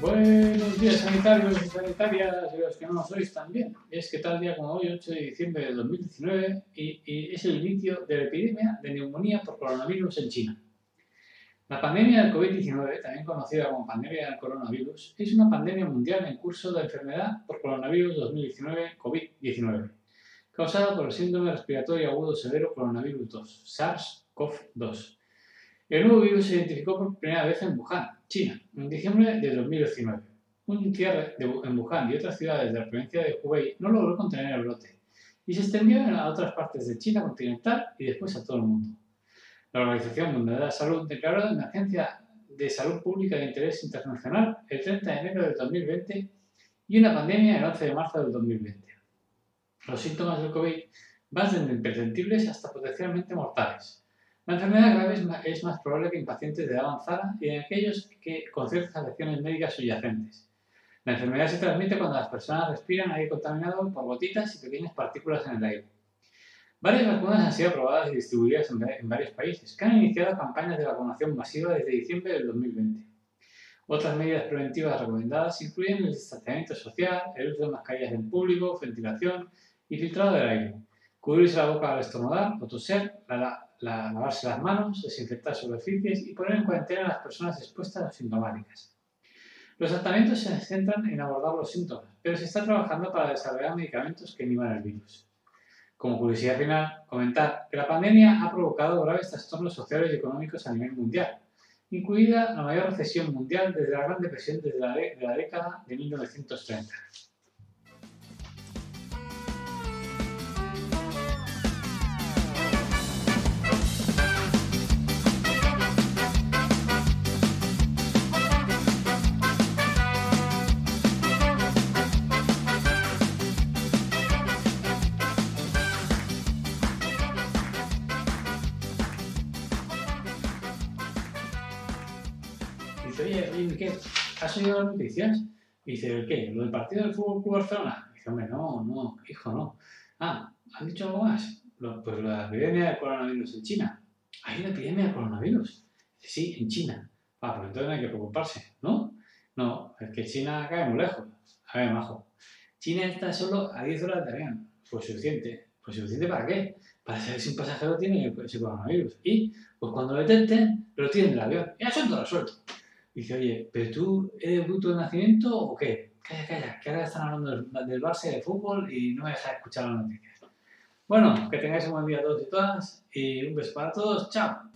Buenos días sanitarios y sanitarias y los que no lo sois también. Es que tal día como hoy, 8 de diciembre de 2019, y, y es el inicio de la epidemia de neumonía por coronavirus en China. La pandemia del COVID-19, también conocida como pandemia del coronavirus, es una pandemia mundial en curso de enfermedad por coronavirus 2019 COVID-19, causada por el síndrome respiratorio agudo severo coronavirus 2, SARS-CoV-2. El nuevo virus se identificó por primera vez en Wuhan, China, en diciembre de 2019. Un cierre en Wuhan y otras ciudades de la provincia de Hubei no logró contener el brote y se extendió a otras partes de China continental y después a todo el mundo. La Organización Mundial de la Salud declaró la emergencia de salud pública de interés internacional el 30 de enero del 2020 y una pandemia el 11 de marzo del 2020. Los síntomas del COVID van desde imperceptibles hasta potencialmente mortales. La enfermedad grave es más, probable que en pacientes de edad avanzada y en aquellos que, con ciertas afecciones médicas subyacentes. La enfermedad se transmite cuando las personas respiran aire contaminado por gotitas y pequeñas partículas en el aire. Varias vacunas han sido aprobadas y distribuidas en varios países, que han iniciado campañas de vacunación masiva desde diciembre del 2020. Otras medidas preventivas recomendadas incluyen el distanciamiento social, el uso de mascarillas en público, ventilación y filtrado del aire, cubrirse la boca al estornudar o toser, la, lavarse las manos, desinfectar superficies y poner en cuarentena a las personas expuestas a sintomáticas. Los tratamientos se centran en abordar los síntomas, pero se está trabajando para desarrollar medicamentos que inhiban el virus. Como curiosidad final, comentar que la pandemia ha provocado graves trastornos sociales y económicos a nivel mundial, incluida la mayor recesión mundial desde la Gran Depresión desde la, de la década de 1930. Dice, oye, oye, ¿qué? ¿Has oído las noticias? Dice, ¿el qué? ¿Lo del partido del Fútbol Club Barcelona? Dice, hombre, no, no, hijo, no. Ah, ¿han dicho algo más? Lo, pues la epidemia de coronavirus en China. ¿Hay una epidemia de coronavirus? Dice, sí, en China. Ah, pues entonces no hay que preocuparse, ¿no? No, es que China cae muy lejos. A ver, majo. China está solo a 10 horas de avión. Pues suficiente. ¿Pues suficiente para qué? Para saber si un pasajero tiene ese coronavirus. Y, pues cuando lo detecten, lo tienen del avión. Y asunto resuelto. Dice, oye, ¿pero tú eres bruto de nacimiento o qué? Calla, calla, que ahora están hablando del, del Barça de fútbol y no me dejas escuchar las noticias. Bueno, que tengáis un buen día a todos y todas y un beso para todos. ¡Chao!